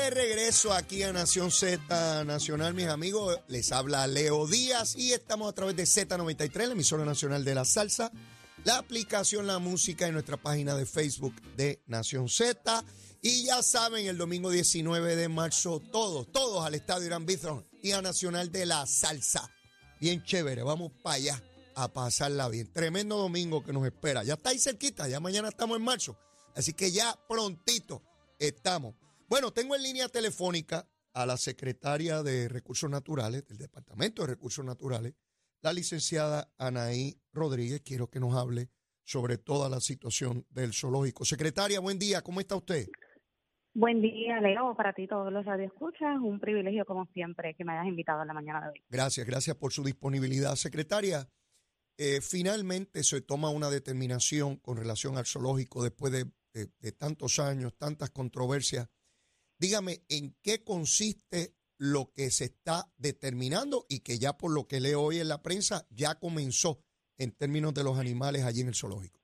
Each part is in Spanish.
de regreso aquí a Nación Z Nacional, mis amigos. Les habla Leo Díaz y estamos a través de Z93, la emisora nacional de la salsa, la aplicación La Música en nuestra página de Facebook de Nación Z. Y ya saben, el domingo 19 de marzo, todos, todos al Estadio Irán Bithorn y a Nacional de la Salsa. Bien chévere, vamos para allá a pasarla bien. Tremendo domingo que nos espera. Ya está ahí cerquita, ya mañana estamos en marzo. Así que ya prontito estamos. Bueno, tengo en línea telefónica a la secretaria de Recursos Naturales, del Departamento de Recursos Naturales, la licenciada Anaí Rodríguez. Quiero que nos hable sobre toda la situación del zoológico. Secretaria, buen día, ¿cómo está usted? Buen día, Leo, para ti todos los radioescuchas. Un privilegio, como siempre, que me hayas invitado en la mañana de hoy. Gracias, gracias por su disponibilidad. Secretaria, eh, finalmente se toma una determinación con relación al zoológico después de, de- de tantos años, tantas controversias. Dígame, ¿en qué consiste lo que se está determinando y que ya por lo que leo hoy en la prensa ya comenzó en términos de los animales allí en el zoológico?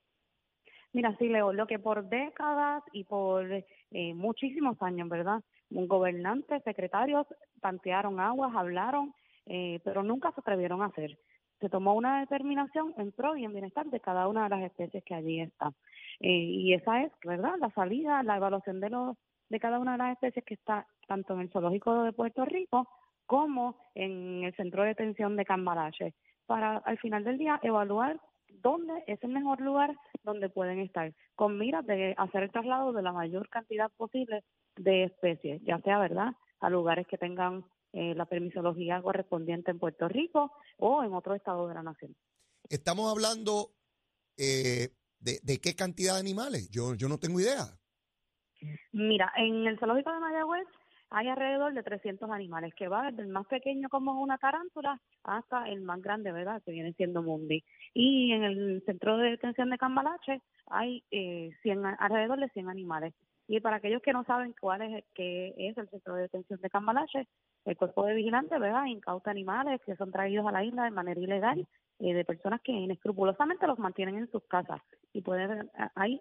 Mira, sí, Leo, lo que por décadas y por eh, muchísimos años, ¿verdad? Gobernantes, secretarios tantearon aguas, hablaron, eh, pero nunca se atrevieron a hacer. Se tomó una determinación en pro y en bienestar de cada una de las especies que allí están. Eh, y esa es, ¿verdad? La salida, la evaluación de los de cada una de las especies que está tanto en el zoológico de Puerto Rico como en el centro de detención de Cambalache, para al final del día evaluar dónde es el mejor lugar donde pueden estar, con miras de hacer el traslado de la mayor cantidad posible de especies, ya sea, ¿verdad?, a lugares que tengan eh, la permisología correspondiente en Puerto Rico o en otro estado de la nación. Estamos hablando eh, de, de qué cantidad de animales. Yo, yo no tengo idea. Mira, en el zoológico de Mayagüez hay alrededor de 300 animales, que va desde el más pequeño como una tarántula hasta el más grande, ¿verdad?, que viene siendo Mundi. Y en el centro de detención de Cambalache hay eh, 100, a- alrededor de 100 animales. Y para aquellos que no saben cuál es, qué es el centro de detención de Cambalache, el cuerpo de vigilantes, ¿verdad?, incauta animales que son traídos a la isla de manera ilegal eh, de personas que inescrupulosamente los mantienen en sus casas. Y puede ver, hay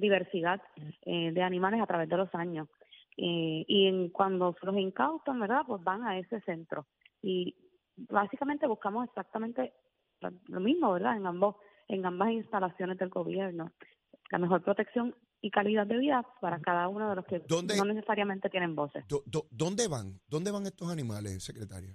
diversidad eh, de animales a través de los años. Eh, y en, cuando los incautan, ¿verdad? Pues van a ese centro. Y básicamente buscamos exactamente lo- lo mismo, ¿verdad? En ambos en ambas instalaciones del gobierno. La mejor protección y calidad de vida para cada uno de los que ¿Dónde- no necesariamente tienen voces. Do- do- ¿Dónde van? ¿Dónde van estos animales, secretaria?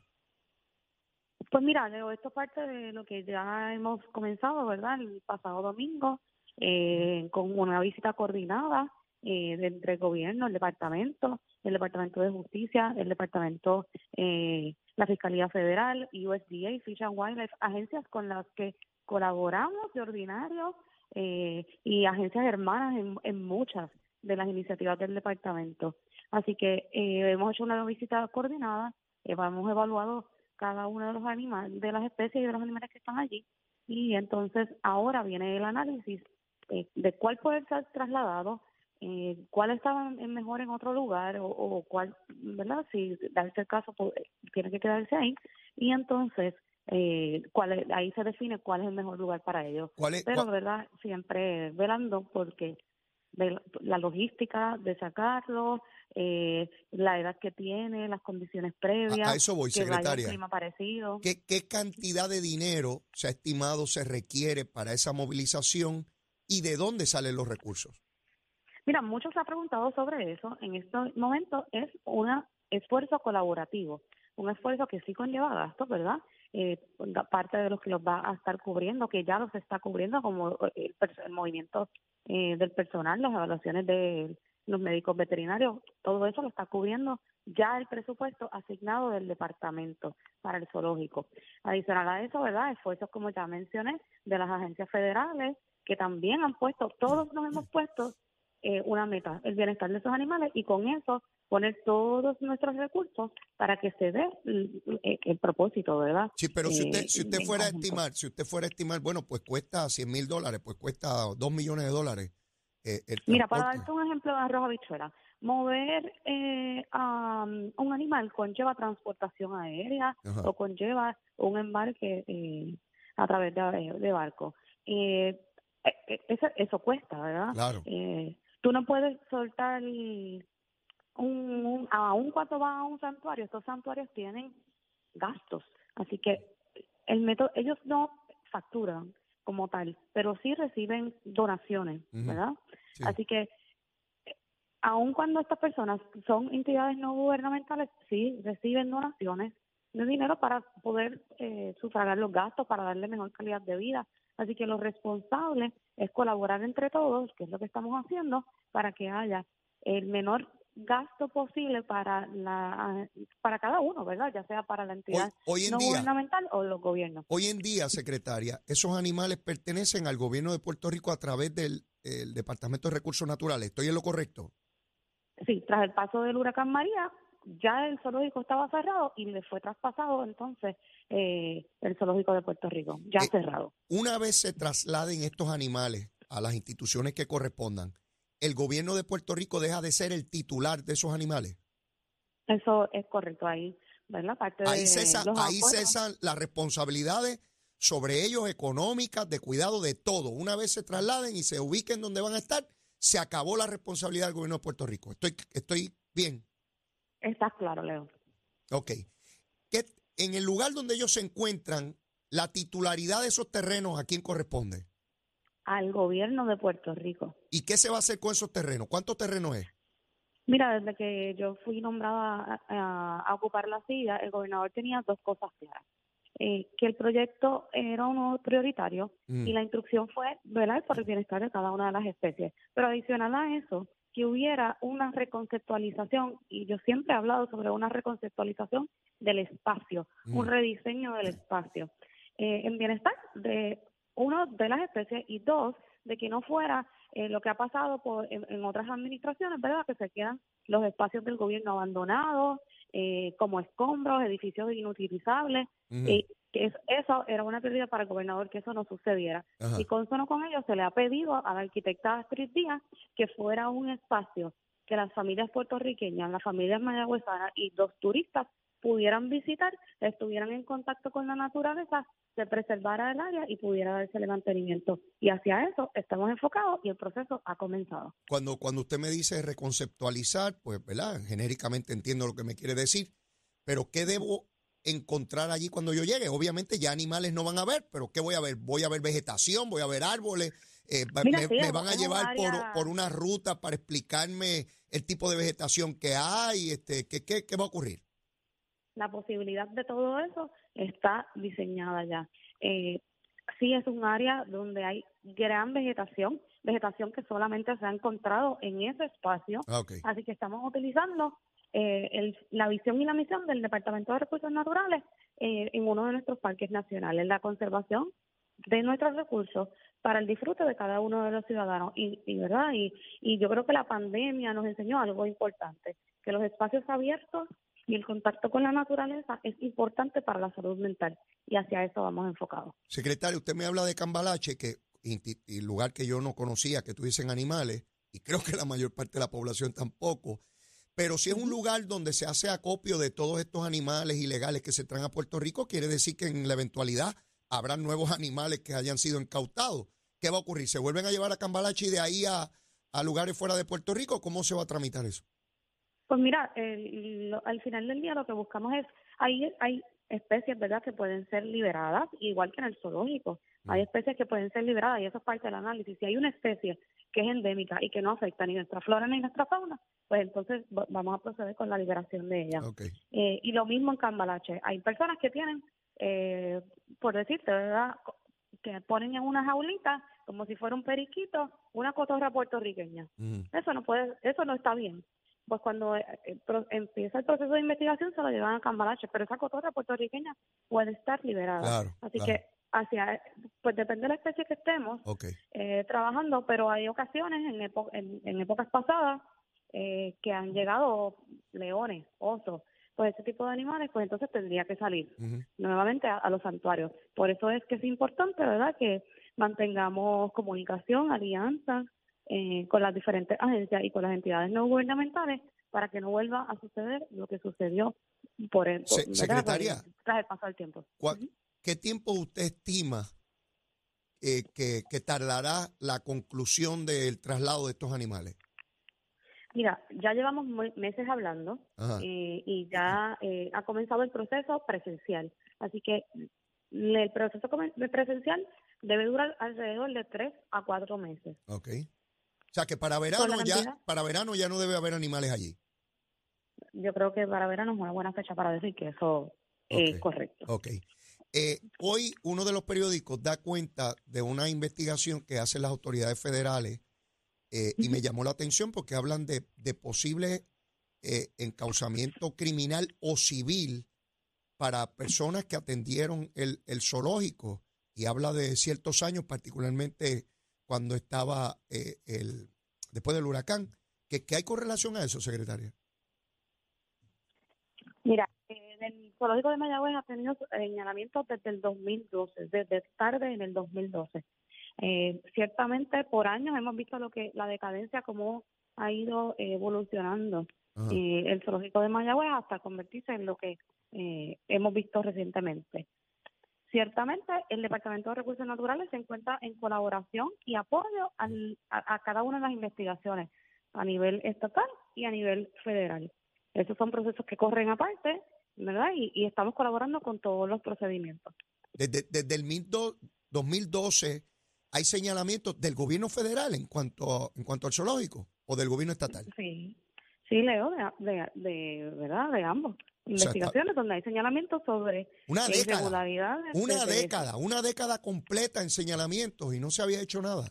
Pues mira, Leo, esto es parte de lo que ya hemos comenzado, ¿verdad? El pasado domingo, eh, con una visita coordinada eh, entre el gobierno, el departamento, el departamento de justicia, el departamento, eh, la Fiscalía Federal, USDA, Fish and Wildlife, agencias con las que colaboramos de ordinario eh, y agencias hermanas en, en muchas de las iniciativas del departamento. Así que eh, hemos hecho una visita coordinada, eh, hemos evaluado cada uno de los animales, de las especies y de los animales que están allí. Y entonces ahora viene el análisis eh, de cuál puede ser trasladado, eh, cuál estaba mejor en otro lugar o, o cuál, ¿verdad? Si darse el caso, pues, tiene que quedarse ahí. Y entonces eh, cuál ahí se define cuál es el mejor lugar para ellos. ¿Cuál es, Pero, ¿verdad? Siempre velando porque la- logística de sacarlo, eh, la edad que tiene, las condiciones previas a, a eso voy, que vaya un secretaria. clima parecido. ¿Qué, ¿Qué cantidad de dinero se ha estimado se requiere para esa movilización y de dónde salen los recursos? Mira, muchos se han preguntado sobre eso. En este momento es un esfuerzo colaborativo, un esfuerzo que sí conlleva gastos, ¿verdad? Eh, parte de los que los va a estar cubriendo, que ya los está cubriendo, como el, pers- el movimiento eh, del personal, las evaluaciones de los médicos veterinarios, todo eso lo está cubriendo ya el presupuesto asignado del departamento para el zoológico. Adicional a eso, ¿verdad? Esfuerzos, como ya mencioné, de las agencias federales, que también han puesto, todos nos hemos puesto eh, una meta, el bienestar de esos animales, y con eso poner todos nuestros recursos para que se dé el, el- el propósito, ¿verdad? Sí, pero si usted, Eh, si usted fuera a estimar, si usted fuera a estimar, bueno, pues cuesta 100 mil dólares, pues cuesta 2 millones de dólares. eh, el Mira, para darte un ejemplo de arroz habichuela, mover eh, a um, un animal conlleva transportación aérea Ajá. o conlleva un embarque eh, a través de, de barco. Eh, eh, eh, eso, eso cuesta, ¿verdad? Claro. Eh, tú no puedes soltar un, un, aún cuando van a un santuario, estos santuarios tienen gastos. Así que el método, ellos no facturan como tal, pero sí reciben donaciones, ¿verdad? Así que aun cuando estas personas son entidades no gubernamentales, sí reciben donaciones de dinero para poder eh, sufragar los gastos, para darle mejor calidad de vida. Así que lo responsable es colaborar entre todos, que es lo que estamos haciendo, para que haya el menor gasto posible para la para cada uno, ¿verdad? Ya sea para la entidad no gubernamental o los gobiernos. Hoy en día, secretaria, esos animales pertenecen al gobierno de Puerto Rico a través del Departamento de Recursos Naturales. ¿Estoy en lo correcto? Sí, tras el paso del huracán María, ya el zoológico estaba cerrado y le fue traspasado entonces eh, el zoológico de Puerto Rico, ya eh, cerrado. Una vez se trasladen estos animales a las instituciones que correspondan, ¿el gobierno de Puerto Rico deja de ser el titular de esos animales? Eso es correcto, ahí, ¿verdad? Parte ahí, cesan, ahí cesan las responsabilidades sobre ellos económicas, de cuidado de todo. Una vez se trasladen y se ubiquen donde van a estar, se acabó la responsabilidad del gobierno de Puerto Rico. Estoy, estoy bien. Está claro, Leo. Ok. ¿Qué, en el lugar donde ellos se encuentran, la titularidad de esos terrenos, ¿a quién corresponde? Al gobierno de Puerto Rico. ¿Y qué se va a hacer con esos terrenos? ¿Cuántos terrenos es? Mira, desde que yo fui nombrada a ocupar la silla, el gobernador tenía dos cosas claras. Eh, que el proyecto era uno prioritario mm. y la instrucción fue velar por el bienestar de cada una de las especies. Pero adicional a eso, que hubiera una reconceptualización, y yo siempre he hablado sobre una reconceptualización del espacio, un mm. rediseño del espacio, eh, en bienestar de uno de las especies y dos, de que no fuera eh, lo que ha pasado por, en, otras administraciones, ¿verdad? Que se quedan los espacios del gobierno abandonados, eh, como escombros, edificios inutilizables, y que eso era una prioridad para el gobernador, que eso no sucediera. Y con eso con ello se le ha pedido a la arquitecta Astrid Díaz que fuera un espacio que las familias puertorriqueñas, las familias mayagüezanas y los turistas pudieran visitar, estuvieran en contacto con la naturaleza, se preservara el área y pudiera darse el mantenimiento. Y hacia eso estamos enfocados y el proceso ha comenzado. Cuando, cuando usted me dice reconceptualizar, pues, ¿verdad? Genéricamente entiendo lo que me quiere decir, pero ¿qué debo encontrar allí cuando yo llegue? Obviamente ya animales no van a ver, pero ¿qué voy a ver? Voy a ver vegetación, voy a ver árboles, eh, me, van a llevar por, por una ruta para explicarme el tipo de vegetación que hay, este, ¿qué, qué, qué va a ocurrir? La posibilidad de todo eso está diseñada ya. Eh, sí es un área donde hay gran vegetación, vegetación que solamente se ha encontrado en ese espacio. Ah, Así que estamos utilizando eh, la visión y la misión del Departamento de Recursos Naturales eh, en uno de nuestros parques nacionales, la conservación de nuestros recursos para el disfrute de cada uno de los ciudadanos. Y, y verdad y, y yo creo que la pandemia nos enseñó algo importante, que los espacios abiertos y el contacto con la naturaleza es importante para la salud mental y hacia eso vamos enfocados. Secretario, usted me habla de Cambalache, que lugar que yo no conocía, que tuviesen animales, y creo que la mayor parte de la población tampoco, pero si es un lugar donde se hace acopio de todos estos animales ilegales que se traen a Puerto Rico, quiere decir que en la eventualidad habrá nuevos animales que hayan sido incautados. ¿Qué va a ocurrir? ¿Se vuelven a llevar a Cambalache y de ahí a, a lugares fuera de Puerto Rico? ¿Cómo se va a tramitar eso? Pues mira, al final del día lo que buscamos es, hay, hay especies, ¿verdad?, que pueden ser liberadas, igual que en el zoológico. Hay mm. especies que pueden ser liberadas y eso es parte del análisis. Si hay una especie que es endémica y que no afecta ni nuestra flora ni nuestra fauna, pues entonces vamos a proceder con la liberación de ella. Eh, y lo mismo en Cambalache. Hay personas que tienen, eh, por decirte, ¿verdad?, que ponen en una jaulita como si fuera un periquito, una cotorra puertorriqueña. Mm. Eso no puede, eso no está bien pues cuando eh, eh, empieza el proceso de investigación se lo llevan a Cambalache, pero esa cotorra puertorriqueña puede estar liberada. Así que hacia pues depende de la especie que estemos eh, trabajando, pero hay ocasiones en, en, épocas pasadas que han llegado leones, osos, pues ese tipo de animales, pues entonces tendría que salir nuevamente a, a, los santuarios. Por eso es que es importante, ¿verdad?, que mantengamos comunicación, alianza, eh, con las diferentes agencias y con las entidades no gubernamentales para que no vuelva a suceder lo que sucedió por el, secretaria, tras el paso del tiempo. ¿Qué tiempo usted estima eh, que, que tardará la conclusión del traslado de estos animales? Mira, ya llevamos meses hablando eh, y ya eh, ha comenzado el proceso presencial. Así que el proceso presencial debe durar alrededor de tres a cuatro meses. Ok. O sea que para verano ya, para verano ya no debe haber animales allí. Yo creo que para verano es una buena fecha para decir que eso es correcto. Ok. Eh, hoy uno de los periódicos da cuenta de una investigación que hacen las autoridades federales eh, y me llamó la atención porque hablan de, de posible eh, encausamiento criminal o civil para personas que atendieron el, el, zoológico y habla de ciertos años, particularmente cuando estaba el después del huracán. ¿Qué, ¿Qué hay con relación a eso, secretaria? Mira, el zoológico de Mayagüez ha tenido señalamientos desde el 2012, desde tarde en el 2012. Eh, ciertamente por años hemos visto lo que la decadencia cómo ha ido evolucionando eh, el zoológico de Mayagüez hasta convertirse en lo que eh, hemos visto recientemente. Ciertamente el Departamento de Recursos Naturales se encuentra en colaboración y apoyo al, a cada una de las investigaciones a nivel estatal y a nivel federal. Esos son procesos que corren aparte ¿verdad? Y, estamos colaborando con todos los procedimientos. Desde, desde el 2012 hay señalamientos del gobierno federal en cuanto, en cuanto al zoológico o del gobierno estatal. Sí, sí, Leo, de, de, ¿verdad? De ambos. Investigaciones donde hay señalamientos sobre una década, Una década, una década completa en señalamientos y no se había hecho nada.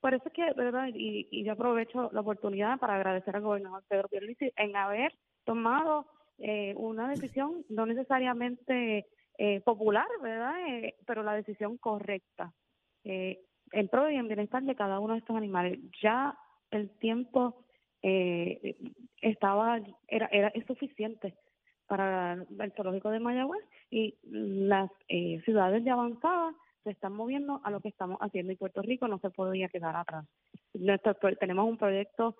Por eso es que, ¿verdad? Y, y yo aprovecho la oportunidad para agradecer al gobernador Pedro Pierluisi en haber tomado eh, una decisión no necesariamente eh, popular, ¿verdad? Eh, pero la decisión correcta eh, en pro y en bienestar de cada uno de estos animales. Ya el tiempo eh, estaba era era es suficiente para el zoológico de Mayagüez y las ciudades de avanzada se están moviendo a lo que estamos haciendo y Puerto Rico no se podía quedar atrás. Nuestro, tenemos un proyecto,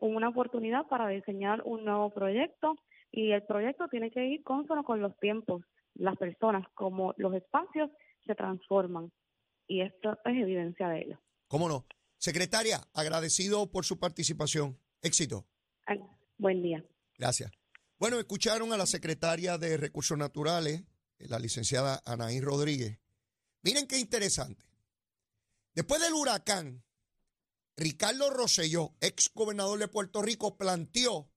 una oportunidad para diseñar un nuevo proyecto y el proyecto tiene que ir consono con los tiempos, las personas, como los espacios se transforman y esto es evidencia de ello. ¿Cómo no? Secretaria, agradecido por su participación. Éxito. buen día. Gracias. Bueno, escucharon a la secretaria de Recursos Naturales, la licenciada Anaí Rodríguez. Miren qué interesante. Después del huracán, Ricardo Rosselló, ex gobernador de Puerto Rico, planteó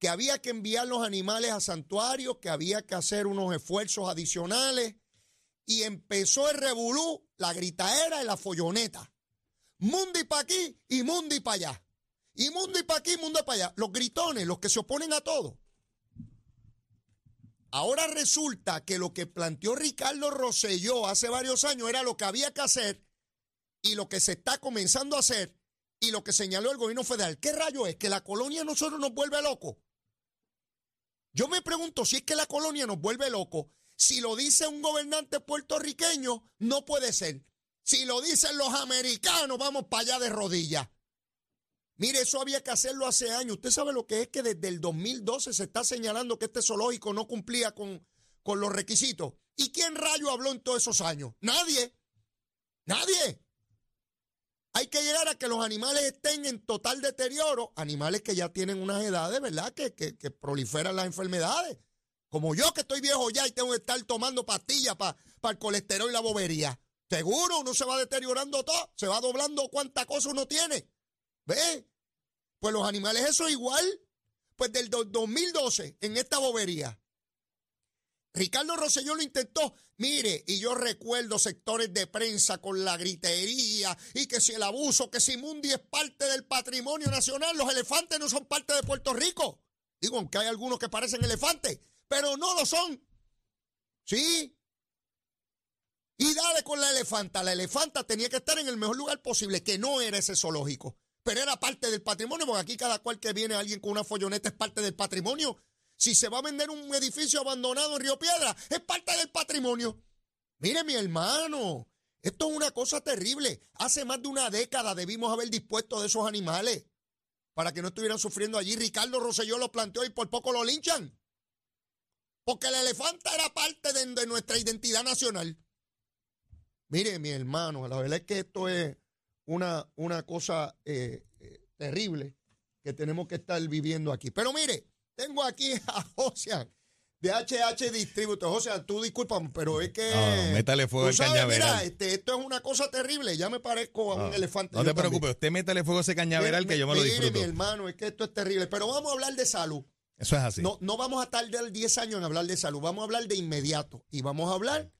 que había que enviar los animales a santuarios, que había que hacer unos esfuerzos adicionales. Y empezó el revolú, la gritaera y la folloneta. Mundi para aquí y mundi para allá. Y mundi para aquí y mundi para allá. Los gritones, los que se oponen a todo. Ahora resulta que lo que planteó Ricardo Rosselló hace varios años era lo que había que hacer y lo que se está comenzando a hacer y lo que señaló el gobierno federal. ¿Qué rayo es? ¿Que la colonia nosotros nos vuelve locos? Yo me pregunto si es que la colonia nos vuelve locos. Si lo dice un gobernante puertorriqueño, no puede ser. Si lo dicen los americanos, vamos para allá de rodillas. Mire, eso había que hacerlo hace años. Usted sabe lo que es que desde el 2012 se está señalando que este zoológico no cumplía con, con los requisitos. ¿Y quién rayo habló en todos esos años? Nadie. Nadie. Hay que llegar a que los animales estén en total deterioro, animales que ya tienen unas edades, ¿verdad? Que, que, proliferan las enfermedades. Como yo que estoy viejo ya y tengo que estar tomando pastillas para el colesterol y la bobería. Seguro, uno se va deteriorando todo, se va doblando cuánta cosa uno tiene. ¿Ve? Pues los animales eso es igual. Pues del 2012 en esta bobería Ricardo Rosselló lo intentó. Mire, y yo recuerdo sectores de prensa con la gritería y que si el abuso, que si Mundi es parte del patrimonio nacional, los elefantes no son parte de Puerto Rico. Digo, aunque hay algunos que parecen elefantes, pero no lo son. ¿Sí? Y dale con la elefanta. La elefanta tenía que estar en el mejor lugar posible, que no era ese zoológico, pero era parte del patrimonio, porque aquí cada cual que viene alguien con una folloneta es parte del patrimonio si se va a vender un edificio abandonado en Río Piedra, es parte del patrimonio. Mire, mi hermano, esto es una cosa terrible. Hace más de una década debimos haber dispuesto de esos animales para que no estuvieran sufriendo allí. Ricardo Rosselló lo planteó y por poco lo linchan. Porque el elefante era parte de, nuestra identidad nacional. Mire, mi hermano, la verdad es que esto es una, una cosa eh, eh, terrible. que tenemos que estar viviendo aquí. Pero mire, tengo aquí a José de HH Distributor. José, tú discúlpame, pero es que. No, métale fuego tú al sabes, cañaveral. Mira, este, esto es una cosa terrible. Ya me parezco a un No, elefante. No te preocupes, también. usted métale fuego a ese cañaveral que yo me lo Mire, disfruto. mi hermano, es que esto es terrible. Pero vamos a hablar de salud. Eso es así. No, no vamos a tardar 10 años en hablar de salud, vamos a hablar de inmediato y vamos a hablar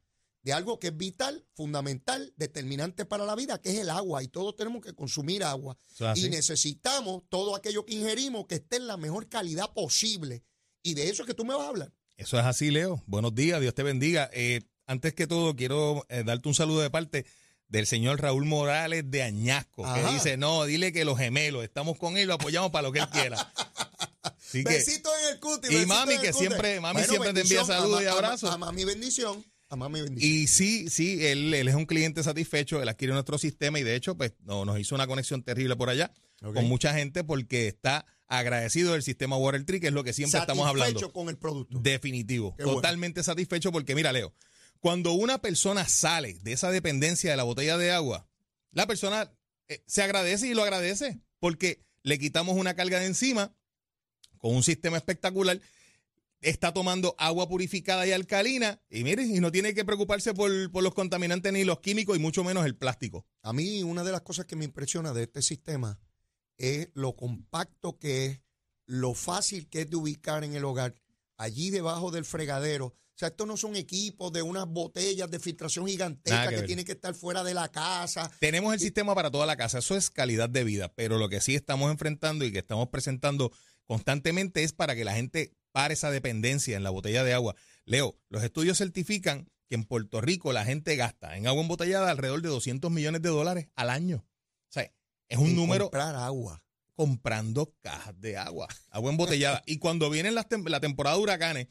de algo que es vital, fundamental, determinante para la vida, que es el agua y todos tenemos que consumir agua y necesitamos todo aquello que ingerimos que esté en la mejor calidad posible y de eso es que tú me vas a hablar. Eso es así, Leo. Buenos días, Dios te bendiga. Eh, antes que todo, quiero eh, darte un saludo de parte del señor Raúl Morales de Añasco, Ajá. que dice, no, dile que los gemelos, estamos con él, lo apoyamos para lo que él quiera. Así que, Besito en el cuti. Y mami, que siempre- mami siempre te envía saludos y abrazos. A mami bendición, a mami bendición. y sí, sí, él, él es un cliente satisfecho, él adquiere nuestro sistema y de hecho, pues no, nos hizo una conexión terrible por allá con mucha gente porque está agradecido del sistema Water Tree, que es lo que siempre estamos hablando. Satisfecho con el producto. Definitivo. Qué bueno. Totalmente satisfecho porque, mira, Leo, cuando una persona sale de esa dependencia de la botella de agua, la persona eh, se agradece y lo agradece porque le quitamos una carga de encima con un sistema espectacular. Está tomando agua purificada y alcalina y mire, y no tiene que preocuparse por, por los contaminantes ni los químicos y mucho menos el plástico. A mí una de las cosas que me impresiona de este sistema es lo compacto que es, lo fácil que es de ubicar en el hogar, allí debajo del fregadero. O sea, estos no son equipos de unas botellas de filtración Nada gigantescas que que, tienen que estar fuera de la casa. Tenemos el sistema para toda la casa, eso es calidad de vida, pero lo que sí estamos enfrentando y que estamos presentando constantemente es para que la gente pare esa dependencia en la botella de agua. Leo, los estudios certifican que en Puerto Rico la gente gasta en agua embotellada alrededor de 200 millones de dólares al año. O sea, es un en número Comprar agua. comprando cajas de agua, agua embotellada. y cuando viene la, tem- la temporada de huracanes,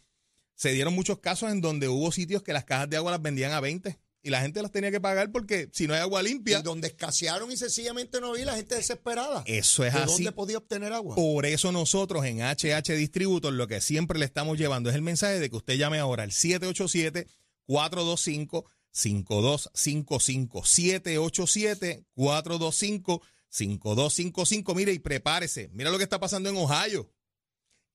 se dieron muchos casos en donde hubo sitios que las cajas de agua las vendían a 20 y la gente las tenía que pagar porque si no hay agua limpia, Y donde escasearon y sencillamente no vi la gente desesperada. eso es ¿De así. dónde podía obtener agua? Por eso nosotros en HH Distributor lo que siempre le estamos llevando es el mensaje de que usted llame ahora al 787-425-5255. 787-425-5255. Mire y prepárese. Mira lo que está pasando en Ohio.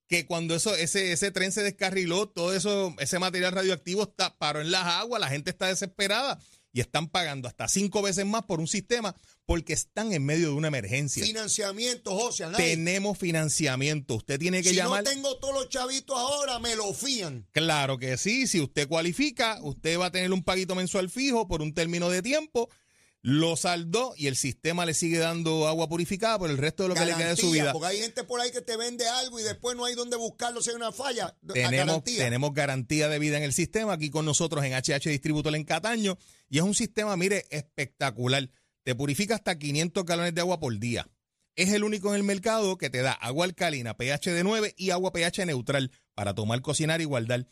Que cuando eso, ese, ese tren se descarriló, todo eso, ese material radioactivo está, paró en las aguas, la gente está desesperada y están pagando hasta cinco veces más por un sistema porque están en medio de una emergencia. Financiamiento, José. Tenemos financiamiento. Usted tiene que si llamar. no tengo todos los chavitos ahora, me lo fían. Claro que sí. Si usted cualifica, usted va a tener un paguito mensual fijo por un término de tiempo. Lo saldó y el sistema le sigue dando agua purificada por el resto de lo que le queda de su vida. Porque hay gente por ahí que te vende algo y después no hay donde buscarlo si hay una falla. Tenemos garantía. tenemos garantía de vida en el sistema aquí con nosotros en HH Distributor en Cataño. Y es un sistema, mire, espectacular. Te purifica hasta 500 galones de agua por día. Es el único en el mercado que te da agua alcalina, pH de 9 y agua pH neutral para tomar, cocinar y guardar.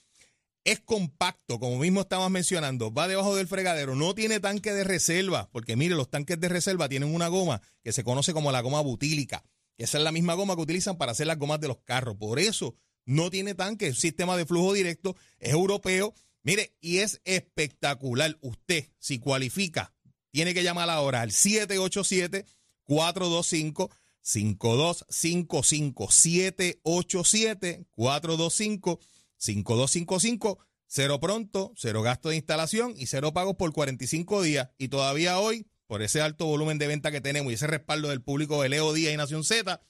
Es compacto, como mismo estabas mencionando, va debajo del fregadero, no tiene tanque de reserva, porque mire, los tanques de reserva tienen una goma que se conoce como la goma butílica, esa es la misma goma que utilizan para hacer las gomas de los carros. Por eso no tiene tanque, es un sistema de flujo directo, es europeo, mire, y es espectacular. Usted, si cualifica, tiene que llamar ahora al 787 425 5255 787 425 5255 cero pronto, cero gasto de instalación y cero pagos por 45 días. Y todavía hoy, por ese alto volumen de venta que tenemos y ese respaldo del público de Leo Díaz y Nación Z,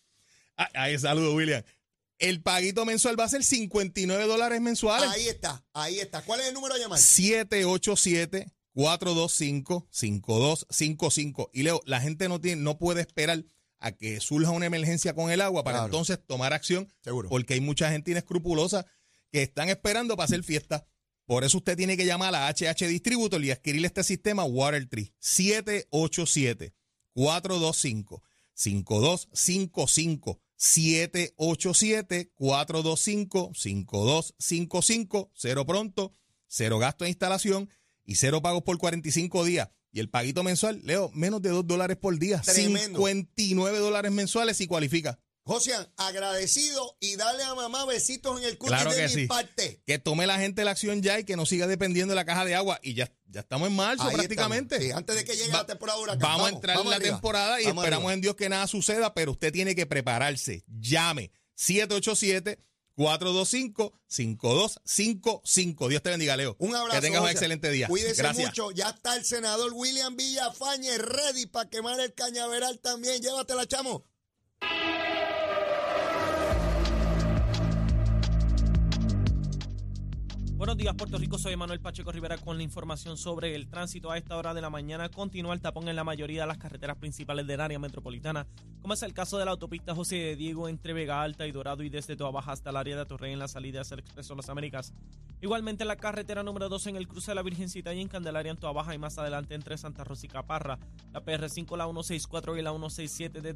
ah, ahí saludo William, el paguito mensual va a ser 59 dólares mensuales. Ahí está, ahí está. ¿Cuál es el número a llamar? 787-425-5255. Y Leo, la gente no, tiene, no puede esperar a que surja una emergencia con el agua para Claro. entonces tomar acción, Seguro. porque hay mucha gente inescrupulosa que están esperando para hacer fiesta. Por eso usted tiene que llamar a HH Distributor y adquirir este sistema WaterTree 787 425 5255 787-425-5255. Cero pronto, cero gasto de instalación y cero pagos por 45 días. Y el paguito mensual, Leo, menos de 2 dólares por día. Tremendo. 59 dólares mensuales si cualifica. Josian, agradecido y dale a mamá besitos en el culo Claro de que mi sí. parte. Que tome la gente la acción ya y que no siga dependiendo de la caja de agua. Y ya, ya estamos en marzo Ahí prácticamente. Sí, antes de que llegue Va- la temporada huracán. Vamos, a entrar en la arriba. temporada y Vamos esperamos arriba. en Dios que nada suceda, pero usted tiene que prepararse. Llame 787-425-5255. Dios te bendiga, Leo. Un abrazo. Que tengas un excelente día. Cuídese Gracias. mucho. Ya está el senador William Villafañe ready para quemar el cañaveral también. Llévatela, chamo. Buenos días, Puerto Rico. Soy Manuel Pacheco Rivera con la información sobre el tránsito. A esta hora de la mañana continúa el tapón en la mayoría de las carreteras principales del área metropolitana, como es el caso de la autopista José de Diego entre Vega Alta y Dorado y desde Toa Baja hasta el área de Torrey en la salida hacia el Expreso Las Américas. Igualmente en la carretera número 2 en el cruce de la Virgencita y en Candelaria en Toa Baja y más adelante entre Santa Rosa y Caparra. La PR5, la 164 y la 167 desde